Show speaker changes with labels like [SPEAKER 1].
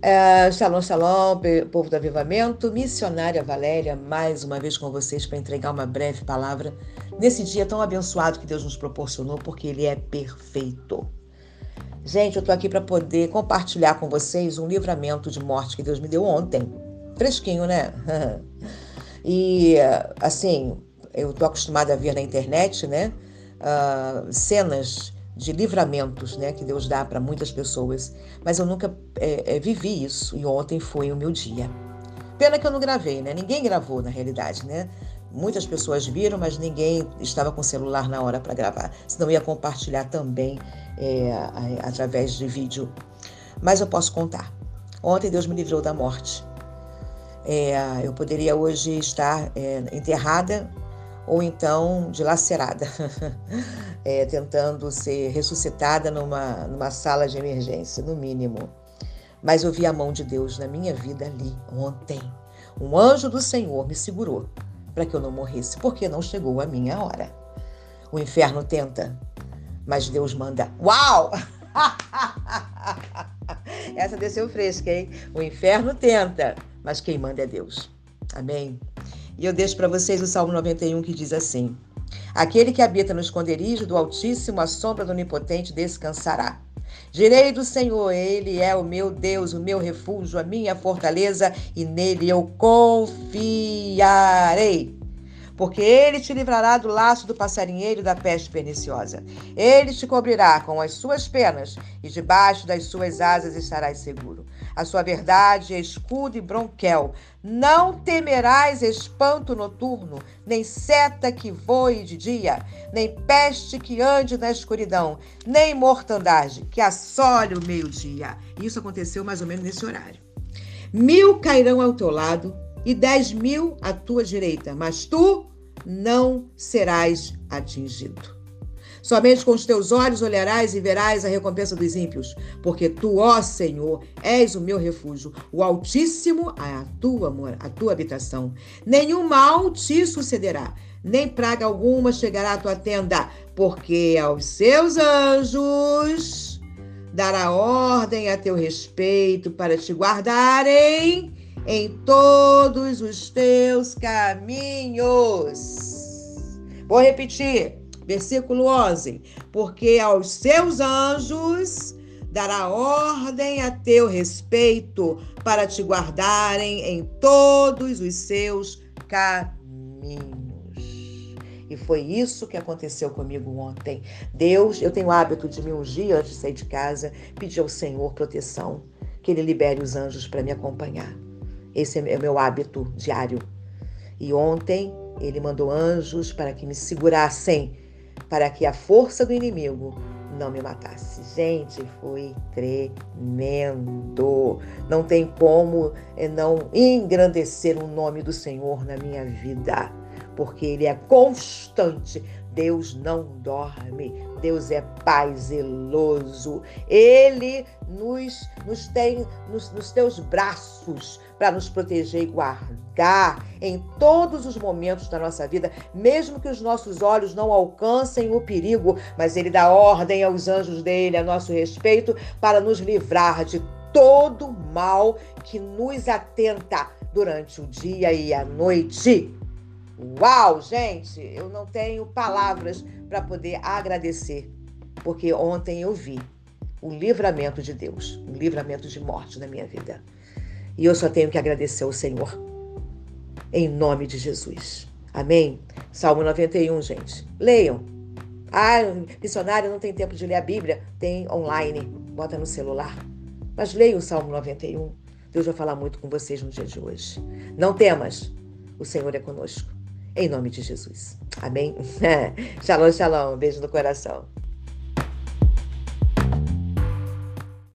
[SPEAKER 1] É, shalom, shalom, povo do avivamento, missionária Valéria, mais uma vez com vocês para entregar uma breve palavra nesse dia tão abençoado que Deus nos proporcionou, porque Ele é perfeito. Gente, eu estou aqui para poder compartilhar com vocês um livramento de morte que Deus me deu ontem. Fresquinho, né? e, assim, eu estou acostumada a ver na internet, né? Uh, cenas de livramentos né, que Deus dá para muitas pessoas, mas eu nunca é, é, vivi isso e ontem foi o meu dia. Pena que eu não gravei, né? Ninguém gravou na realidade, né? Muitas pessoas viram, mas ninguém estava com o celular na hora para gravar. Senão ia compartilhar também é, através de vídeo. Mas eu posso contar. Ontem Deus me livrou da morte. É, eu poderia hoje estar é, enterrada ou então dilacerada, é, tentando ser ressuscitada numa, numa sala de emergência, no mínimo. Mas eu vi a mão de Deus na minha vida ali, ontem. Um anjo do Senhor me segurou para que eu não morresse, porque não chegou a minha hora. O inferno tenta, mas Deus manda. Uau! Essa desceu fresca, hein? O inferno tenta, mas quem manda é Deus. Amém? E eu deixo para vocês o Salmo 91 que diz assim: Aquele que habita no esconderijo do Altíssimo, a sombra do Onipotente descansará. Direi do Senhor, Ele é o meu Deus, o meu refúgio, a minha fortaleza, e nele eu confiarei porque ele te livrará do laço do passarinheiro da peste perniciosa. Ele te cobrirá com as suas penas, e debaixo das suas asas estarás seguro. A sua verdade é escudo e bronquel. Não temerás espanto noturno, nem seta que voe de dia, nem peste que ande na escuridão, nem mortandade que assole o meio-dia. Isso aconteceu mais ou menos nesse horário. Mil cairão ao teu lado e dez mil à tua direita, mas tu não serás atingido. Somente com os teus olhos olharás e verás a recompensa dos ímpios, porque tu, ó Senhor, és o meu refúgio, o Altíssimo é a tua, a tua habitação. Nenhum mal te sucederá, nem praga alguma chegará à tua tenda, porque aos seus anjos dará ordem a teu respeito para te guardarem em todos os teus caminhos. Vou repetir, versículo 11: Porque aos seus anjos dará ordem a teu respeito para te guardarem em todos os seus caminhos. E foi isso que aconteceu comigo ontem. Deus, eu tenho o hábito de me ungir antes de sair de casa, pedir ao Senhor proteção, que Ele libere os anjos para me acompanhar. Esse é o meu hábito diário. E ontem ele mandou anjos para que me segurassem, para que a força do inimigo não me matasse. Gente, foi tremendo. Não tem como eh, não engrandecer o nome do Senhor na minha vida, porque Ele é constante. Deus não dorme, Deus é Pai zeloso. Ele nos, nos tem nos, nos teus braços para nos proteger e guardar em todos os momentos da nossa vida, mesmo que os nossos olhos não alcancem o perigo, mas Ele dá ordem aos anjos dele a nosso respeito para nos livrar de todo mal que nos atenta durante o dia e a noite. Uau, gente, eu não tenho palavras para poder agradecer, porque ontem eu vi o livramento de Deus, um livramento de morte na minha vida. E eu só tenho que agradecer ao Senhor, em nome de Jesus. Amém? Salmo 91, gente. Leiam. Ah, missionário não tem tempo de ler a Bíblia. Tem online, bota no celular. Mas leiam o Salmo 91. Deus vai falar muito com vocês no dia de hoje. Não temas, o Senhor é conosco. Em nome de Jesus. Amém? shalom, shalom. Beijo no coração.